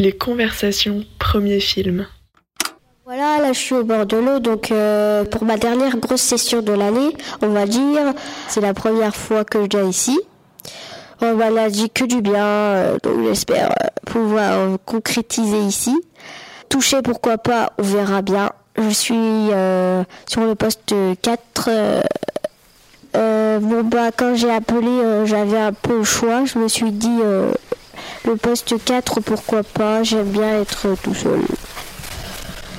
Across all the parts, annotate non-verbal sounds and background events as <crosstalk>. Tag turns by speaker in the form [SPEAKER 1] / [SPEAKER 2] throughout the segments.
[SPEAKER 1] Les conversations, premier film.
[SPEAKER 2] Voilà, là je suis au bord de l'eau, donc euh, pour ma dernière grosse session de l'année, on va dire, c'est la première fois que je viens ici. On m'a dit que du bien, euh, donc j'espère euh, pouvoir concrétiser ici. Toucher pourquoi pas, on verra bien. Je suis sur le poste 4. bon bah quand j'ai appelé, j'avais un peu le choix. Je me suis dit le poste 4, pourquoi pas, j'aime bien être tout seul.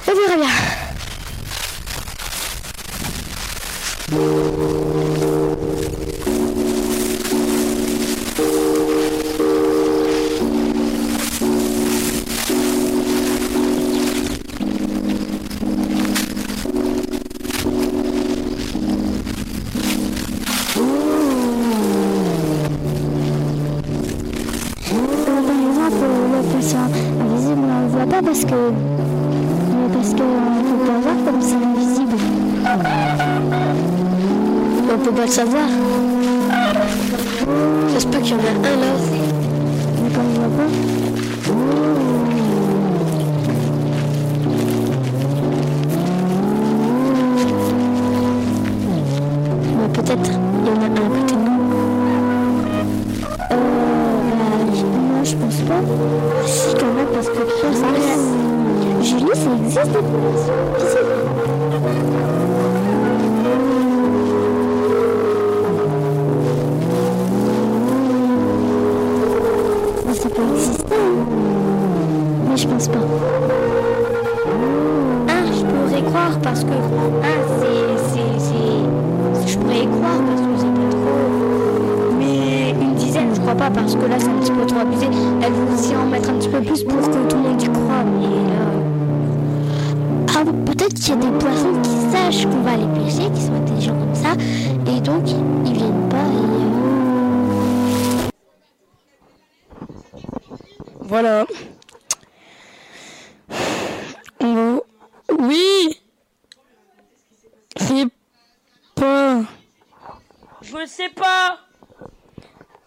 [SPEAKER 2] On verra bien. Savoir. Ça se peut qu'il y en a un là. Mais pas. peut-être il y en a un à côté. Euh, je pense pas. Si quand même parce que Julie, ça existe et donc ils viennent pas
[SPEAKER 3] euh, Voilà. Oui C'est pas...
[SPEAKER 4] Je ne sais pas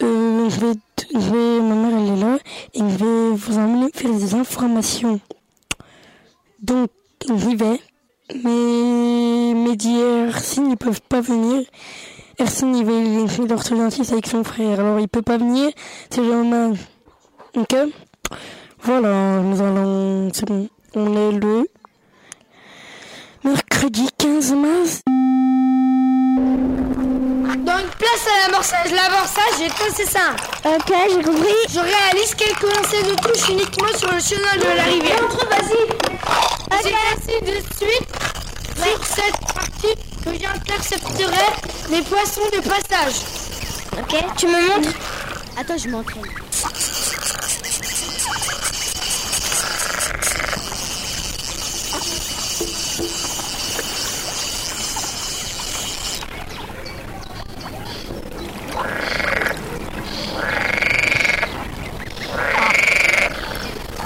[SPEAKER 3] euh, je vais, je vais, ma mère elle est là et je vais vous emmener faire des informations. Donc, j'y vais. Peuvent pas venir. Arsène, il va aller l'orthodontiste avec son frère. Alors, il peut pas venir. C'est genre Ok? Voilà, nous allons... C'est bon. On est le... Mercredi 15 mars.
[SPEAKER 5] Donc place à l'amorçage. L'amorçage, j'ai c'est ça.
[SPEAKER 2] Ok, j'ai compris.
[SPEAKER 5] Je réalise quelques lancers de touche uniquement sur le chemin de la rivière.
[SPEAKER 2] Entre, vas-y.
[SPEAKER 5] J'ai de suite sur cette partie que j'intercepterai les poissons de passage.
[SPEAKER 2] Ok, tu me montres Attends, je m'entraîne.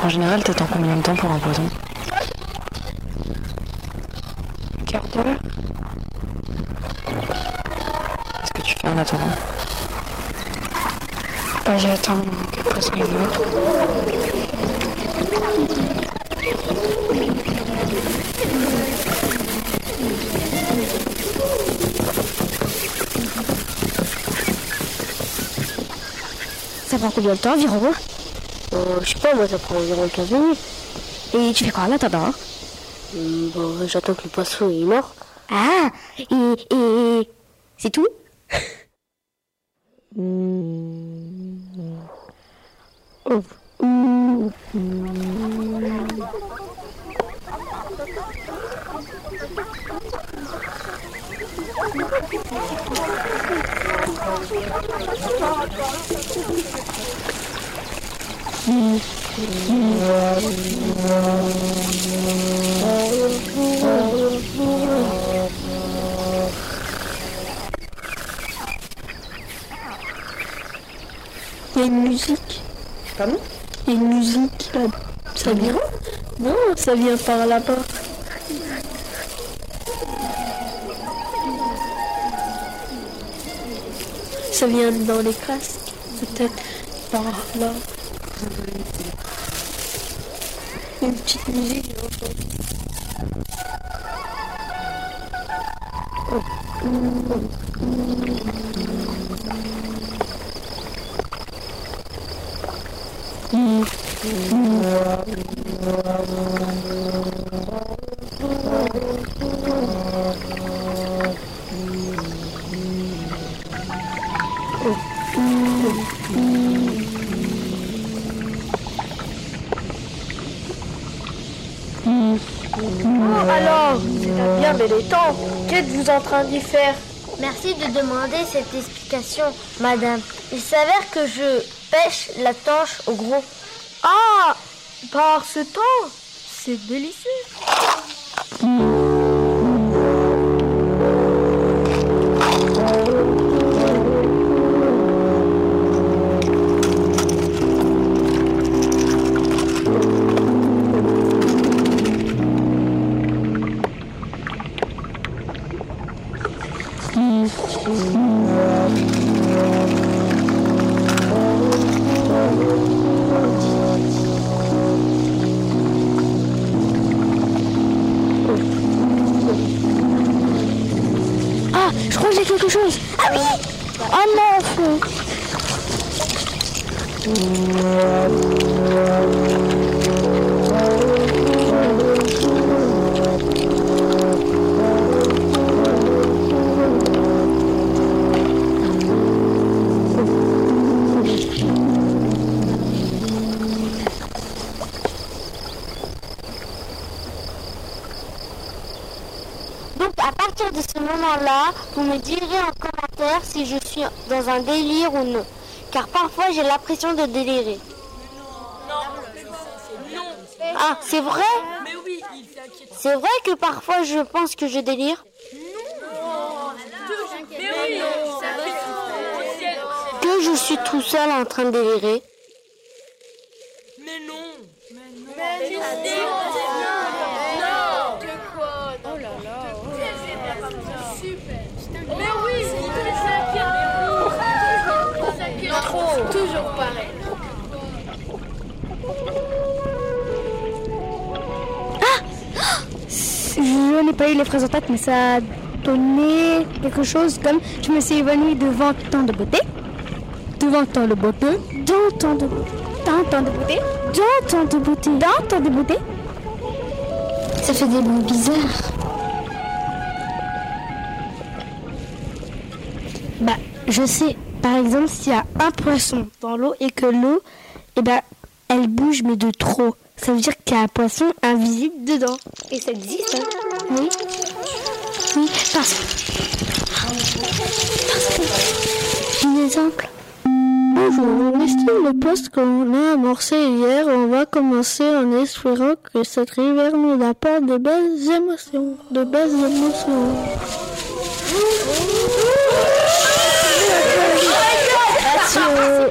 [SPEAKER 6] En général, t'attends combien de temps pour un poison? Quart d'heure attendant
[SPEAKER 3] Bah j'attends que passe une.
[SPEAKER 2] Ça prend combien de temps environ
[SPEAKER 7] euh, Je sais pas, moi ça prend environ 15 minutes.
[SPEAKER 2] Et tu fais quoi en attendant hein?
[SPEAKER 7] Euh, bon, J'attends que le poisson est mort.
[SPEAKER 2] Ah Et, et c'est tout?
[SPEAKER 3] Oh. Il y a une musique.
[SPEAKER 7] Pardon?
[SPEAKER 3] Il y a une musique là. Ça vient Non, ça vient par là-bas. Ça vient dans les classes, peut-être par là.
[SPEAKER 2] une petite musique.
[SPEAKER 8] Alors, c'est bien bel temps. Qu'êtes-vous en train d'y faire?
[SPEAKER 9] Merci de demander cette explication, madame. Il s'avère que je pêche la tanche au gros.
[SPEAKER 8] Ah Par ce temps C'est délicieux.
[SPEAKER 9] Dans un délire ou non. Car parfois j'ai l'impression de délirer. Ah, c'est vrai C'est vrai que parfois je pense que je délire Que je suis tout seul en train de délirer.
[SPEAKER 8] Toujours
[SPEAKER 2] Je n'ai pas eu les phrases en tête, mais ça a donné quelque chose comme je me suis évanouie devant tant de beauté, devant tant de beauté, dans tant de dans tant de beauté, dans tant de beauté, dans tant de beauté. Ça fait des mots bizarres. Bah, je sais, par exemple, s'il y a un poisson dans l'eau et que l'eau, eh ben, elle bouge mais de trop. Ça veut dire qu'il y a un poisson invisible dedans. Et ça existe, hein Oui. Oui, parce Parce que... Un exemple Bonjour, on estime le poste qu'on a amorcé hier. On va commencer en espérant que cette rivière nous apporte de belles émotions. De belles émotions.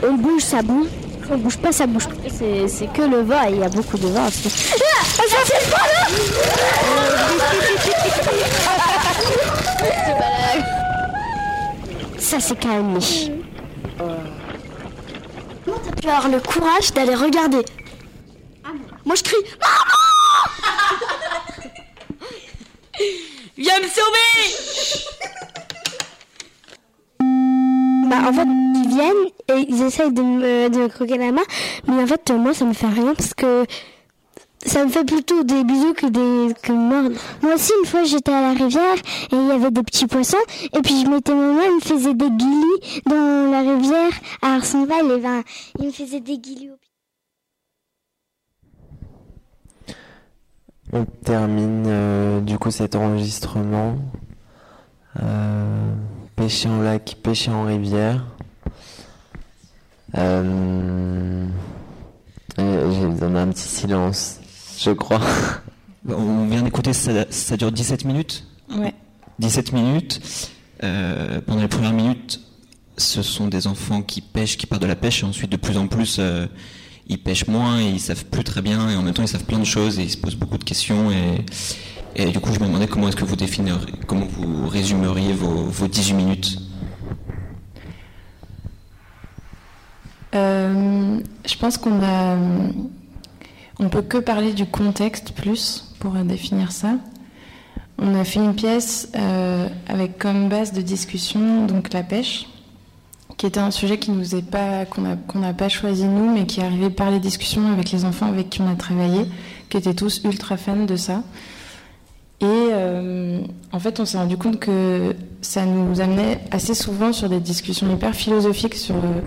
[SPEAKER 2] On, on bouge, ça bouge? On bouge pas, ça bouge. C'est, c'est que le vent il y a beaucoup de vent aussi. Ça s'est calmé. Comment t'as pu avoir le courage d'aller regarder Moi je crie <laughs>
[SPEAKER 10] Viens me sauver
[SPEAKER 2] Bah en fait ils viennent et ils essayent de me, me croquer la main, mais en fait euh, moi ça me fait rien parce que ça me fait plutôt des bisous que des que. Moi aussi une fois j'étais à la rivière et il y avait des petits poissons et puis je mettais ma main, il me faisait des guilis dans la rivière à Arsonval et ben il me faisait des guilis au.
[SPEAKER 11] On termine euh, du coup cet enregistrement. Euh, pêcher en lac, pêcher en rivière. Euh, euh, j'ai besoin d'un petit silence, je crois. <laughs>
[SPEAKER 12] On vient d'écouter, ça, ça dure 17 minutes.
[SPEAKER 13] Ouais.
[SPEAKER 12] 17 minutes. Euh, pendant les premières minutes, ce sont des enfants qui pêchent, qui partent de la pêche, et ensuite de plus en plus, euh, ils pêchent moins et ils savent plus très bien, et en même temps ils savent plein de choses et ils se posent beaucoup de questions. Et, et du coup, je me demandais comment est-ce que vous définiriez, comment vous résumeriez vos, vos 18 minutes.
[SPEAKER 13] Euh, je pense qu'on a, on peut que parler du contexte plus pour définir ça. On a fait une pièce euh, avec comme base de discussion donc la pêche, qui était un sujet qui nous est pas qu'on n'a pas choisi nous, mais qui est arrivé par les discussions avec les enfants avec qui on a travaillé, qui étaient tous ultra fans de ça. Et euh, en fait, on s'est rendu compte que ça nous amenait assez souvent sur des discussions hyper philosophiques sur euh,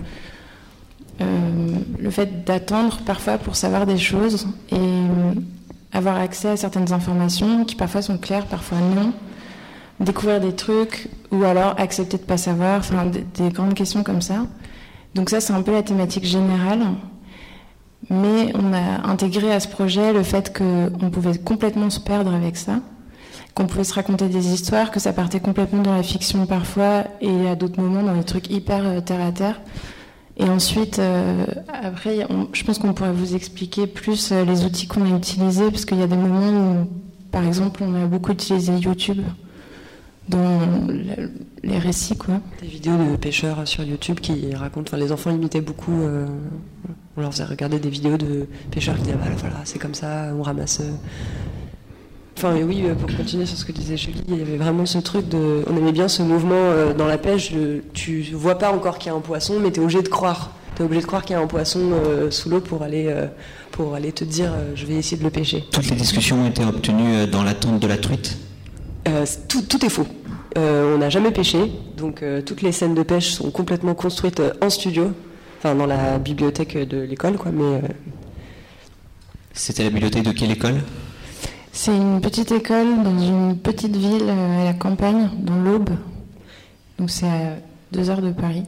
[SPEAKER 13] euh, le fait d'attendre parfois pour savoir des choses et avoir accès à certaines informations qui parfois sont claires, parfois non. Découvrir des trucs ou alors accepter de pas savoir, enfin des, des grandes questions comme ça. Donc ça, c'est un peu la thématique générale. Mais on a intégré à ce projet le fait qu'on pouvait complètement se perdre avec ça, qu'on pouvait se raconter des histoires, que ça partait complètement dans la fiction parfois et à d'autres moments dans des trucs hyper euh, terre à terre. Et ensuite, euh, après, je pense qu'on pourrait vous expliquer plus euh, les outils qu'on a utilisés, parce qu'il y a des moments où, par exemple, on a beaucoup utilisé YouTube dans le- les récits, quoi.
[SPEAKER 14] Des vidéos de pêcheurs sur YouTube qui racontent. Enfin, les enfants imitaient beaucoup. euh, on leur faisait regarder des vidéos de pêcheurs qui disaient voilà, voilà c'est comme ça, on ramasse. euh. Enfin, et oui, pour continuer sur ce que disait Julie, il y avait vraiment ce truc de. On aimait bien ce mouvement euh, dans la pêche. de- tu vois pas encore qu'il y a un poisson, mais tu es obligé de croire. Tu es obligé de croire qu'il y a un poisson euh, sous l'eau pour aller, euh, pour aller te dire euh, je vais essayer de le pêcher.
[SPEAKER 12] Toutes les discussions ont été obtenues dans l'attente de la truite.
[SPEAKER 14] Euh, tout, tout est faux. Euh, on n'a jamais pêché, donc euh, toutes les scènes de pêche sont complètement construites en studio, enfin dans la bibliothèque de l'école, quoi. Mais euh,
[SPEAKER 12] C'était la bibliothèque de quelle école?
[SPEAKER 13] C'est une petite école dans une petite ville à la campagne, dans l'Aube. Donc c'est à deux heures de Paris.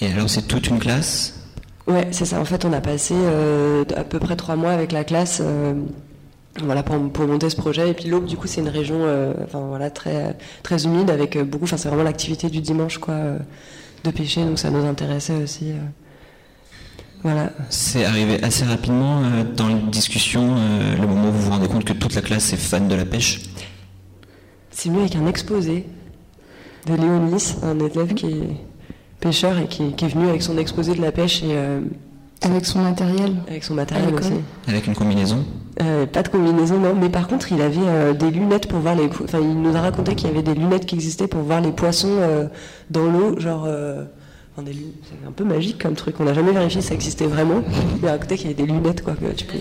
[SPEAKER 12] Et alors c'est toute une classe?
[SPEAKER 14] Ouais, c'est ça. En fait, on a passé euh, à peu près trois mois avec la classe, euh, voilà, pour, pour monter ce projet. Et puis l'Aube, du coup, c'est une région, euh, enfin voilà, très très humide avec euh, beaucoup. Enfin, c'est vraiment l'activité du dimanche, quoi, euh, de pêcher. Donc ça nous intéressait aussi. euh. Voilà.
[SPEAKER 12] C'est arrivé assez rapidement euh, dans les discussions, euh, le moment où vous vous rendez compte que toute la classe est fan de la pêche?
[SPEAKER 14] C'est mieux avec un exposé de Léonis, un élève qui est pêcheur et qui, qui est venu avec son exposé de la pêche et euh,
[SPEAKER 13] Avec son matériel.
[SPEAKER 14] avec son matériel aussi.
[SPEAKER 12] Avec une combinaison
[SPEAKER 14] Euh, pas de combinaison, non. Mais par contre, il avait euh, des lunettes pour voir les. Enfin, il nous a raconté qu'il y avait des lunettes qui existaient pour voir les poissons euh, dans l'eau, genre. euh, enfin, des C'est un peu magique comme truc. On n'a jamais vérifié si ça existait vraiment. Mais à côté, qu'il y avait des lunettes, quoi. Que tu peux...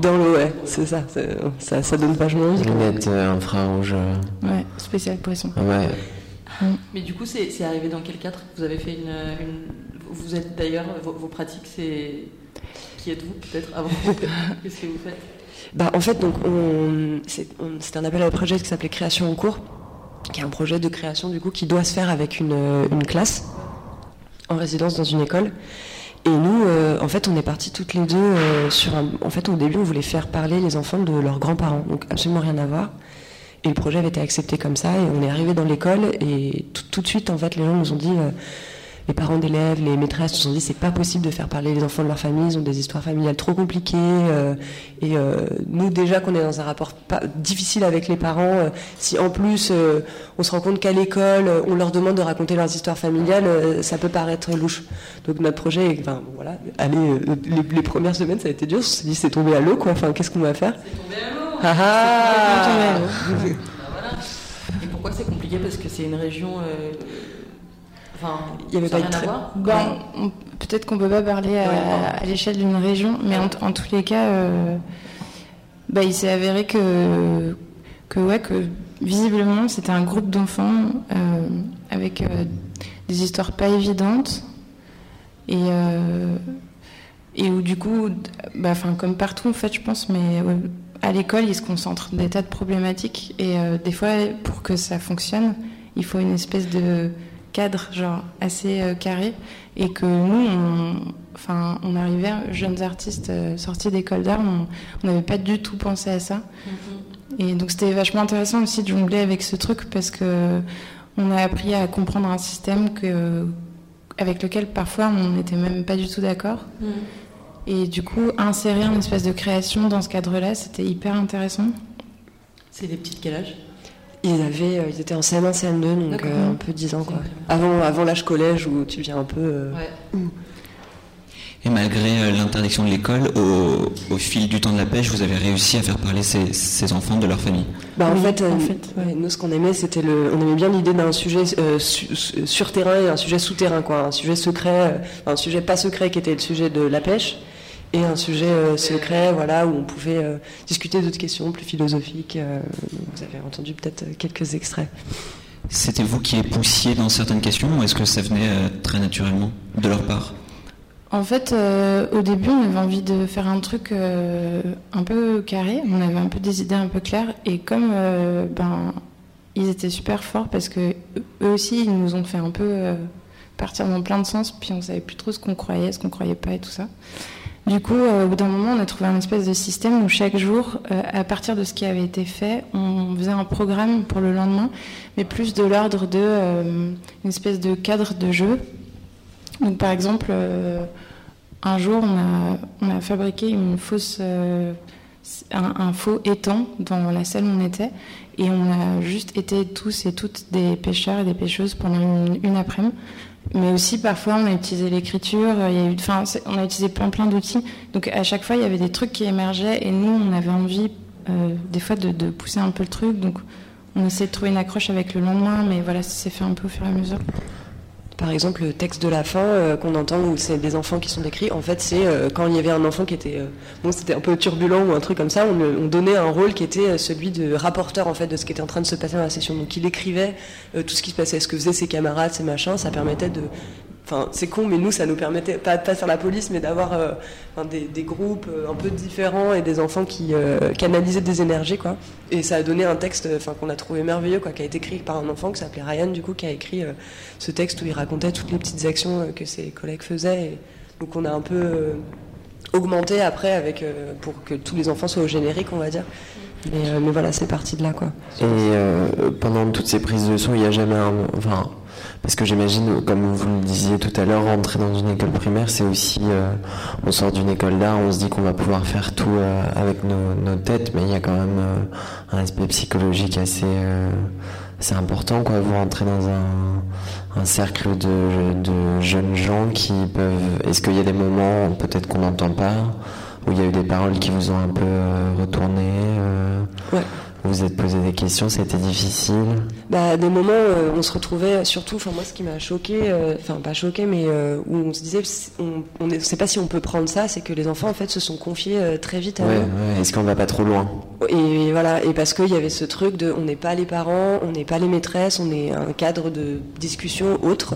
[SPEAKER 14] Dans l'eau, ouais, c'est ça, c'est- ça. Ça donne vachement envie.
[SPEAKER 11] Lunettes euh, infrarouges. euh,
[SPEAKER 13] Ouais, spécial poisson.
[SPEAKER 11] Ouais.
[SPEAKER 6] Mais du coup, c'est c'est arrivé dans quel cadre? Vous avez fait une, une- Vous êtes d'ailleurs, vos, vos pratiques, c'est. Qui êtes-vous peut-être avant <laughs> Qu'est-ce que vous faites
[SPEAKER 14] Bah, en fait, c'est, un appel à projet qui s'appelait Création en cours, qui est un projet de création du coup qui doit se faire avec une, euh, classe en résidence dans une école. Et nous, euh, en fait, on est partis toutes les deux euh, sur un. En fait, au début, on voulait faire parler les enfants de leurs grands-parents, donc absolument rien à voir. Et le projet avait été accepté comme ça, et on est arrivé dans l'école, et tout, de suite, en fait, les gens nous ont dit. Les parents d'élèves, les maîtresses nous ont dit c'est pas possible de faire parler les enfants de leur famille, ils ont des histoires familiales trop compliquées. euh, et euh, nous déjà qu'on est dans un rapport pas, difficile avec les parents, euh, si en plus on se rend compte qu'à l'école on leur demande de raconter leurs histoires familiales, ça peut paraître louche. Donc notre projet, enfin bon, voilà, allez, les, les premières semaines ça a été dur, on s'est dit c'est tombé à l'eau quoi. Enfin qu'est-ce qu'on va faire? Ah ah <laughs>
[SPEAKER 6] Et pourquoi c'est compliqué? Parce que c'est une région. Enfin,
[SPEAKER 14] Il y avait
[SPEAKER 6] ça
[SPEAKER 14] pas
[SPEAKER 6] rien à voir.
[SPEAKER 13] on- peut-être qu'on peut pas parler à,
[SPEAKER 6] Ouais,
[SPEAKER 13] à l'échelle d'une région, mais en, en tous les cas, euh, bah, il s'est avéré que, que, ouais, que visiblement c'était un groupe d'enfants euh, avec euh, des histoires pas évidentes. Et, euh, et où du coup, bah, comme partout en fait, je pense, mais ouais, à l'école ils se concentrent des tas de problématiques. Et euh, des fois pour que ça fonctionne, il faut une espèce de cadre genre assez euh, carré et que nous on, enfin on arrivait jeunes artistes euh, sortis d'école d'art on n'avait pas du tout pensé à ça. Et donc c'était vachement intéressant aussi de jongler avec ce truc parce que on a appris à comprendre un système que avec lequel parfois on n'était même pas du tout d'accord. Et du coup insérer une espèce de création dans ce cadre là c'était hyper intéressant.
[SPEAKER 6] C'est des petites quel âge
[SPEAKER 14] Ils avaient, euh, ils étaient en CM1, CM2, donc euh, un peu 10 ans quoi. Avant, avant l'âge collège où tu deviens un peu. euh,
[SPEAKER 6] Ouais.
[SPEAKER 12] Et malgré euh, l'interdiction de l'école, au, au fil du temps de la pêche, vous avez réussi à faire parler ces, ces enfants de leur famille?
[SPEAKER 14] Bah, en
[SPEAKER 13] Oui,
[SPEAKER 14] fait, euh,
[SPEAKER 13] en fait,
[SPEAKER 14] ouais, nous, ce qu'on aimait, c'était le, on aimait bien l'idée d'un sujet euh, su- su- sur terrain et un sujet souterrain, quoi, un sujet secret, euh, un sujet pas secret qui était le sujet de la pêche, et un sujet euh, secret, voilà, où on pouvait euh, discuter d'autres questions plus philosophiques. euh, vous avez entendu peut-être quelques extraits.
[SPEAKER 12] C'était vous qui les poussiez dans certaines questions ou est-ce que ça venait euh, très naturellement de leur part?
[SPEAKER 13] En fait, euh, au début, on avait envie de faire un truc euh, un peu carré. On avait un peu des idées un peu claires. Et comme euh, ben, ils étaient super forts parce que eux aussi, ils nous ont fait un peu euh, partir dans plein de sens. Puis on savait plus trop ce qu'on croyait, ce qu'on croyait pas et tout ça. Du coup, euh, au bout d'un moment, on a trouvé un espèce de système où chaque jour, euh, à partir de ce qui avait été fait, on faisait un programme pour le lendemain, mais plus de l'ordre de euh, espèce de cadre de jeu. Donc, par exemple, un jour, on a, fabriqué un, faux étang dans la salle où on était, et on a juste été tous et toutes des pêcheurs et des pêcheuses pendant une après-midi. Mais aussi, parfois, on a utilisé l'écriture, il y a eu, enfin, c'est- on a utilisé plein plein d'outils. Donc, à chaque fois, il y avait des trucs qui émergeaient, et nous, on avait envie, euh, des fois, de, de pousser un peu le truc. Donc, on essayait de trouver une accroche avec le lendemain, mais voilà, ça s'est fait un peu au fur et à mesure.
[SPEAKER 14] Par exemple, le texte de la fin euh, qu'on entend où c'est des enfants qui sont décrits, en fait, c'est euh, quand il y avait un enfant qui était, euh, bon, c'était un peu turbulent ou un truc comme ça, on, donnait un rôle qui était celui de rapporteur en fait de ce qui était en train de se passer dans la session. Donc, il écrivait tout ce qui se passait, ce que faisaient ses camarades, ses machins, ça permettait de C'est con, mais nous, ça nous permettait, pas, pas sur la police, mais d'avoir euh, des, groupes euh, un peu différents et des enfants qui euh, canalisaient des énergies, quoi. Et ça a donné un texte qu'on a trouvé merveilleux, quoi, qui a été écrit par un enfant qui s'appelait Ryan, du coup, qui a écrit ce texte où il racontait toutes les petites actions que ses collègues faisaient. Donc, on a un peu augmenté après avec, pour que tous les enfants soient au générique, on va dire. Mais, euh, mais voilà, c'est parti de là, quoi.
[SPEAKER 11] Et euh, pendant toutes ces prises de son, il n'y a jamais un. Enfin, parce que j'imagine, comme vous le disiez tout à l'heure, rentrer dans une école primaire, c'est aussi. euh, on sort d'une école d'art, on se dit qu'on va pouvoir faire tout euh, avec nos, nos têtes, mais il y a quand même euh, un aspect psychologique assez. euh, assez important, quoi. Vous rentrez dans un, un cercle de, de jeunes gens qui peuvent. Est-ce qu'il y a des moments, peut-être qu'on n'entend pas, où il y a eu des paroles qui vous ont un peu euh, retourné euh. Vous vous êtes posé des questions, c'était difficile.
[SPEAKER 14] Bah, des moments, euh, on se retrouvait, surtout, enfin moi, ce qui m'a choqué, euh, enfin pas choqué, mais euh, où on se disait, on, ne sait pas si on peut prendre ça, c'est que les enfants en fait se sont confiés très vite à
[SPEAKER 11] Ouais. Est-ce qu'on va pas trop loin?
[SPEAKER 14] Et voilà, et parce qu'il y avait ce truc de, on n'est pas les parents, on n'est pas les maîtresses, on est un cadre de discussion autre.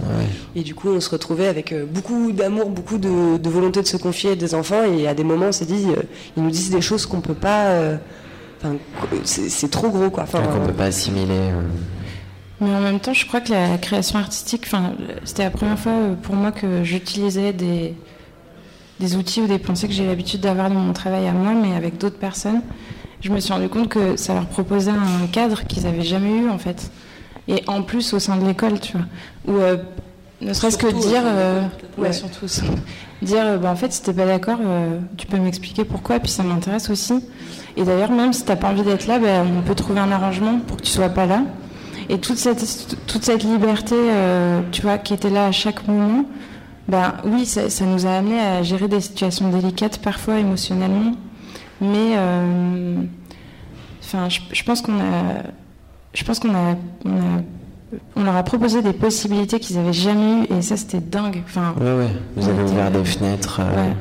[SPEAKER 14] Et du coup, on se retrouvait avec beaucoup d'amour, beaucoup de, de volonté de se confier à des enfants. Et à des moments, on s'est dit, ils nous disent des choses qu'on peut pas. Euh, Enfin, c'est trop gros, quoi. Enfin,
[SPEAKER 11] Qu'on peut pas assimiler. euh.
[SPEAKER 13] Mais en même temps, je crois que la création artistique, enfin, c'était la première fois euh, pour moi que j'utilisais des, des outils ou des pensées que j'ai l'habitude d'avoir dans mon travail à moi, mais avec d'autres personnes. Je me suis rendu compte que ça leur proposait un cadre qu'ils n'avaient jamais eu, en fait. Et en plus, au sein de l'école, tu vois. Où, euh, ne serait-ce que dire. euh, ouais, surtout ça. Dire, euh, bah, en fait, si t'es pas d'accord, euh, tu peux m'expliquer pourquoi, puis ça m'intéresse aussi. Et d'ailleurs, même si t'as pas envie d'être là, bah, on peut trouver un arrangement pour que tu sois pas là. Et toute cette, toute cette liberté, euh, tu vois, qui était là à chaque moment, ben oui, ça, ça nous a amené à gérer des situations délicates, parfois émotionnellement. Mais, enfin, je, je pense qu'on a, je pense qu'on a, on a, on leur a proposé des possibilités qu'ils avaient jamais eues, et ça, c'était dingue. Enfin,
[SPEAKER 11] Ouais, ouais. Vous avez
[SPEAKER 13] on
[SPEAKER 11] ouvert des fenêtres. euh,
[SPEAKER 13] Ouais.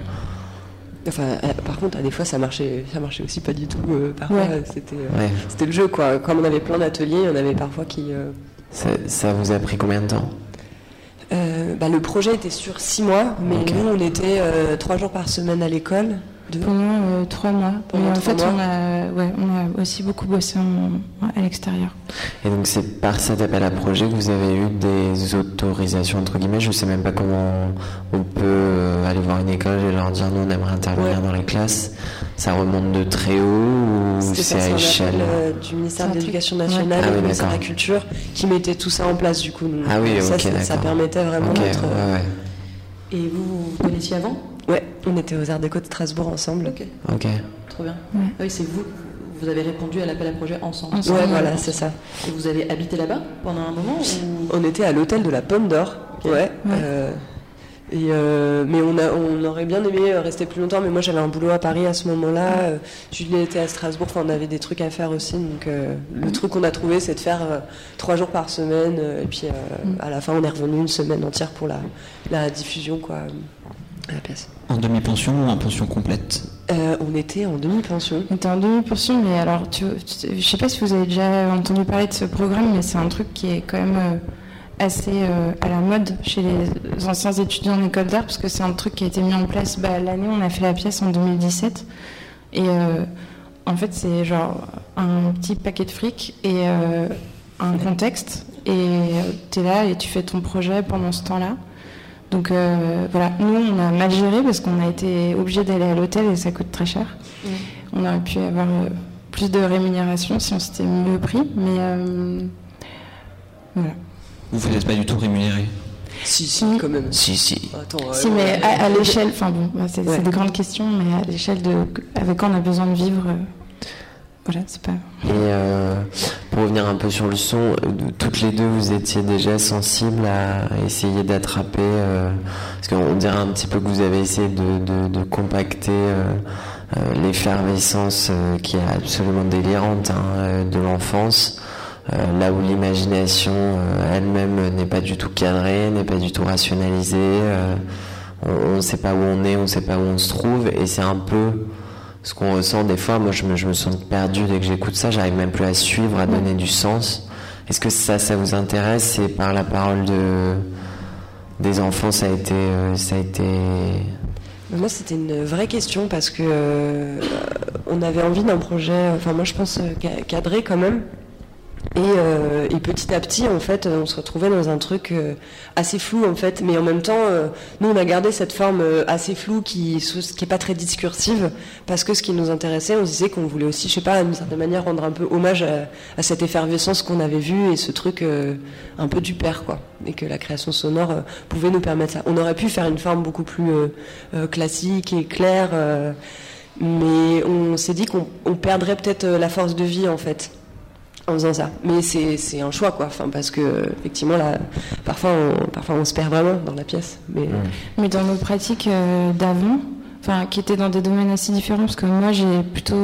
[SPEAKER 14] Enfin, euh, par contre, des fois, ça marchait, ça marchait aussi pas du tout. euh, parfois,
[SPEAKER 13] Ouais.
[SPEAKER 14] c'était, euh,
[SPEAKER 11] Ouais.
[SPEAKER 14] c'était le jeu, quoi. Comme on avait plein d'ateliers, il y en avait parfois qui. euh,
[SPEAKER 11] Ça, ça vous a pris combien de temps?
[SPEAKER 14] Euh, bah, le projet était sur six mois, mais nous, on était euh, trois jours par semaine à l'école. Deux.
[SPEAKER 13] pendant euh, trois mois.
[SPEAKER 14] Pendant
[SPEAKER 13] en
[SPEAKER 14] trois
[SPEAKER 13] fait,
[SPEAKER 14] mois.
[SPEAKER 13] on a, ouais, on a aussi beaucoup bossé en- à l'extérieur.
[SPEAKER 11] Et donc c'est par cet appel à projet que vous avez eu des autorisations entre guillemets. Je sais même pas comment on peut euh, aller voir une école et leur dire nous on aimerait intervenir dans les classes. Ça remonte de très haut ou c'est à échelle?
[SPEAKER 14] euh, du ministère de l'Éducation nationale
[SPEAKER 11] ouais. Ah
[SPEAKER 14] et du ministère de la. Culture qui mettait tout ça en place du coup. Donc,
[SPEAKER 11] Ah oui,
[SPEAKER 14] ça, ça permettait vraiment
[SPEAKER 11] Ok,
[SPEAKER 14] d'être.
[SPEAKER 11] ouais, ouais.
[SPEAKER 6] Et vous vous connaissiez avant?
[SPEAKER 14] Ouais, on était aux Arts Déco de Strasbourg ensemble.
[SPEAKER 6] Ok,
[SPEAKER 11] Ok.
[SPEAKER 6] trop bien.
[SPEAKER 13] Ouais.
[SPEAKER 6] Ah oui, c'est vous, vous avez répondu à l'appel à projet ensemble.
[SPEAKER 13] Ensemble.
[SPEAKER 14] Ouais, voilà, c'est ça.
[SPEAKER 6] Et vous avez habité là-bas pendant un moment ou...
[SPEAKER 14] On était à l'hôtel de la Pomme d'Or. Ouais. euh, Et euh, mais on, a, on aurait bien aimé rester plus longtemps, mais moi j'avais un boulot à Paris à ce moment-là. Euh, Julie était à Strasbourg, enfin on avait des trucs à faire aussi. Donc euh, le truc qu'on a trouvé, c'est de faire euh, trois jours par semaine. euh, et puis euh, à la fin, on est revenu une semaine entière pour la, la diffusion, quoi, à la pièce.
[SPEAKER 12] En demi-pension ou en pension complète
[SPEAKER 14] Euh, on était en demi-pension.
[SPEAKER 13] On était en demi-pension, mais alors, tu, tu- je sais pas si vous avez déjà entendu parler de ce programme, mais c'est un truc qui est quand même euh, assez euh, à la mode chez les anciens étudiants en école d'art, parce que c'est un truc qui a été mis en place bah, l'année où on a fait la pièce en 2017. Et euh, en fait, c'est genre un petit paquet de fric et euh, un contexte, et tu es là et tu fais ton projet pendant ce temps-là. Donc euh, voilà, nous on a mal géré parce qu'on a été obligé d'aller à l'hôtel et ça coûte très cher. On aurait pu avoir euh, plus de rémunération si on s'était mieux pris, mais euh, voilà.
[SPEAKER 12] Vous n'êtes pas du tout rémunéré
[SPEAKER 14] Si, si, quand même.
[SPEAKER 12] Si, si.
[SPEAKER 14] Attends,
[SPEAKER 13] Si, mais à, à l'échelle, enfin bon, bah, c'est c'est
[SPEAKER 14] Ouais.
[SPEAKER 13] des grandes questions, mais à l'échelle de avec quoi on a besoin de vivre, euh, c'est pas.
[SPEAKER 11] Et euh, pour revenir un peu sur le son, euh, toutes les deux, vous étiez déjà sensibles à essayer d'attraper, euh, parce qu'on dirait un petit peu que vous avez essayé de, compacter l'effervescence qui est absolument délirante hein, de l'enfance, là où l'imagination elle-même n'est pas du tout cadrée, n'est pas du tout rationalisée. on ne sait pas où on est, on ne sait pas où on se trouve, et c'est un peu ce qu'on ressent des fois. Moi, je me, sens perdu dès que j'écoute ça. J'arrive même plus à suivre, à donner du sens. Est-ce que ça, ça vous intéresse? Et par la parole de des enfants, ça a été, euh, ça a été.
[SPEAKER 14] Moi, c'était une vraie question parce que euh, on avait envie d'un projet, enfin moi je pense euh, ca- cadré quand même. Et, euh, et petit à petit, en fait, on se retrouvait dans un truc euh, assez flou, en fait. Mais en même temps, euh, nous, on a gardé cette forme assez floue qui, qui est pas très discursive, parce que ce qui nous intéressait, on disait qu'on voulait aussi, je sais pas, d'une certaine manière, rendre un peu hommage à, à cette effervescence qu'on avait vue et ce truc un peu du père, quoi. Et que la création sonore pouvait nous permettre ça. On aurait pu faire une forme beaucoup plus classique et claire, mais on s'est dit qu'on on perdrait peut-être la force de vie, en fait en faisant ça. Mais c'est c'est un choix, quoi. Enfin, parce que, effectivement, là, parfois on, parfois, on se perd vraiment dans la pièce. Mais,
[SPEAKER 13] Mais dans nos pratiques euh, d'avant, enfin qui étaient dans des domaines assez différents, parce que moi j'ai plutôt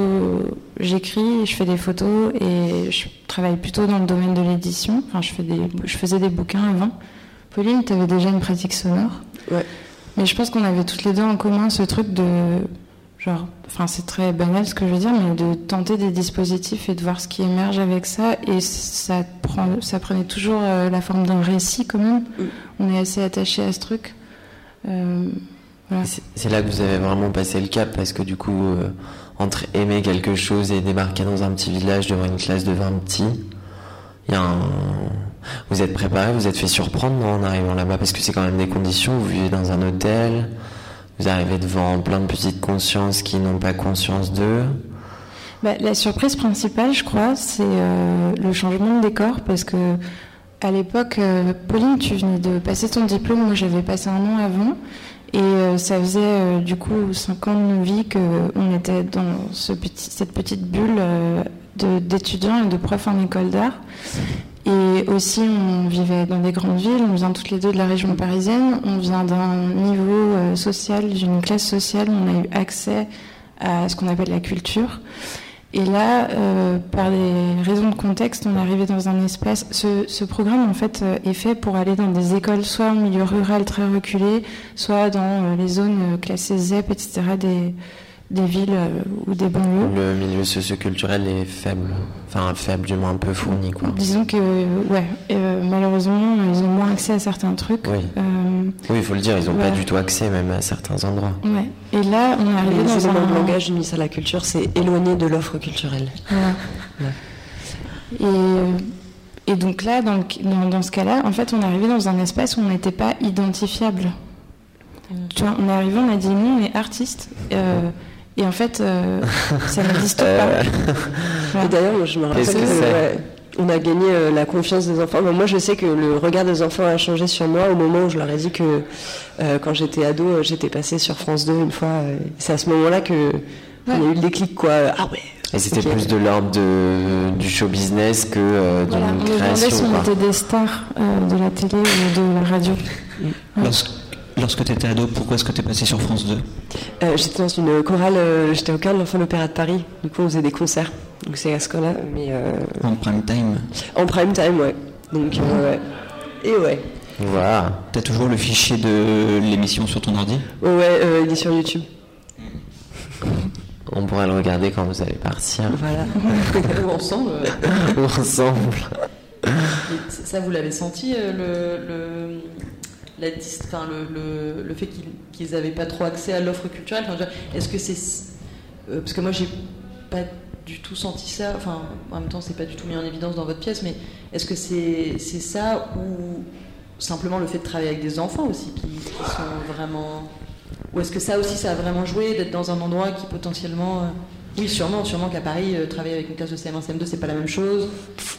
[SPEAKER 13] j'écris, je fais des photos et je travaille plutôt dans le domaine de l'édition. Enfin, je fais des, je faisais des bouquins avant. Pauline, tu avais déjà une pratique sonore.
[SPEAKER 14] Ouais.
[SPEAKER 13] Mais je pense qu'on avait toutes les deux en commun ce truc de genre, enfin c'est très banal ce que je veux dire, mais de tenter des dispositifs et de voir ce qui émerge avec ça. Et ça prend, ça prenait toujours euh, la forme d'un récit quand même. On est assez attaché à ce truc. Euh, voilà.
[SPEAKER 11] C'est- C'est là que vous avez vraiment passé le cap parce que du coup, euh, entre aimer quelque chose et débarquer dans un petit village devant une classe de 20 petits, il y a un... Vous êtes préparé, vous êtes fait surprendre non, en arrivant là-bas parce que c'est quand même des conditions. Vous vivez dans un hôtel, vous arrivez devant plein de petites consciences qui n'ont pas conscience d'eux.
[SPEAKER 13] Bah, la surprise principale, je crois, c'est euh, le changement de décor parce que à l'époque, euh, Pauline, tu venais de passer ton diplôme, moi j'avais passé un an avant, et euh, ça faisait du coup cinq ans de nos vies qu'on était dans ce petit, cette petite bulle d'étudiants et de profs en école d'art. Et aussi, on vivait dans des grandes villes, on vient toutes les deux de la région parisienne, on vient d'un niveau euh, social, d'une classe sociale, on a eu accès à ce qu'on appelle la culture. Et là, euh, par des raisons de contexte, on est arrivé dans un espace. Ce, programme, en fait, euh, est fait pour aller dans des écoles, soit en milieu rural très reculé, soit dans les zones classées ZEP, etc., des villes euh, ou des banlieues.
[SPEAKER 11] Le milieu socioculturel est faible, enfin faible du moins un peu fourni quoi.
[SPEAKER 13] Disons que, ouais, euh, malheureusement, ils ont moins accès à certains trucs.
[SPEAKER 11] Oui.
[SPEAKER 13] Euh,
[SPEAKER 11] Oui, il faut le dire, ils n'ont pas
[SPEAKER 13] Ouais.
[SPEAKER 11] du tout accès même à certains endroits.
[SPEAKER 13] ouais. Et là, on est arrivé dans un
[SPEAKER 14] de langage du ministère de la Culture, c'est éloigné de l'offre culturelle.
[SPEAKER 13] Et, euh, et donc là, dans, le- dans, dans ce cas-là, en fait, on est arrivé dans un espace où on n'était pas identifiable. Tu vois, on est arrivé, on a dit nous, on est artistes. euh, et en fait, euh, ça n'existe pas. <laughs> Voilà.
[SPEAKER 14] Et d'ailleurs, moi, je me rappelle que,
[SPEAKER 11] que c'est
[SPEAKER 14] ouais, on a gagné euh, la confiance des enfants. Moi, je sais que le regard des enfants a changé sur moi au moment où je leur ai dit que euh, quand j'étais ado, euh, j'étais passée sur France 2 une fois. euh, c'est à ce moment-là que y a eu le déclic, quoi. Ah ouais.
[SPEAKER 11] Et c'était plus de l'ordre de, du show business que euh, d'une
[SPEAKER 13] Voilà, on
[SPEAKER 11] création.
[SPEAKER 13] on était des stars euh, de la télé ou de la radio.
[SPEAKER 12] Lorsque, lorsque tu étais ado, pourquoi est-ce que tu es passé sur France 2
[SPEAKER 14] euh, J'étais dans une chorale, euh, j'étais au cœur de l'Enfant de l'Opéra de Paris. Du coup, on faisait des concerts. Donc c'est à ce là mais. Euh...
[SPEAKER 12] En prime time
[SPEAKER 14] En prime time, ouais. Donc, ouais. Et ouais.
[SPEAKER 11] Voilà.
[SPEAKER 12] T'as toujours le fichier de l'émission sur ton ordi
[SPEAKER 14] Ouais, il est sur YouTube.
[SPEAKER 11] On pourrait le regarder quand vous allez partir.
[SPEAKER 14] Voilà. <laughs>
[SPEAKER 6] Ou ensemble.
[SPEAKER 11] Ou ensemble.
[SPEAKER 6] ça, vous l'avez senti, le, le, la, enfin, le, le, fait qu'ils n'avaient pas trop accès à l'offre culturelle Est-ce que c'est. Euh, parce que moi, j'ai pas du tout senti ça. Enfin, en même temps, c'est pas du tout mis en évidence dans votre pièce, mais est-ce que c'est ça ou simplement le fait de travailler avec des enfants aussi qui, qui sont vraiment. Ou est-ce que ça aussi, ça a vraiment joué d'être dans un endroit qui potentiellement. Euh, oui, sûrement, sûrement qu'à Paris, euh, travailler avec une classe de CM1, CM2, c'est pas la même chose.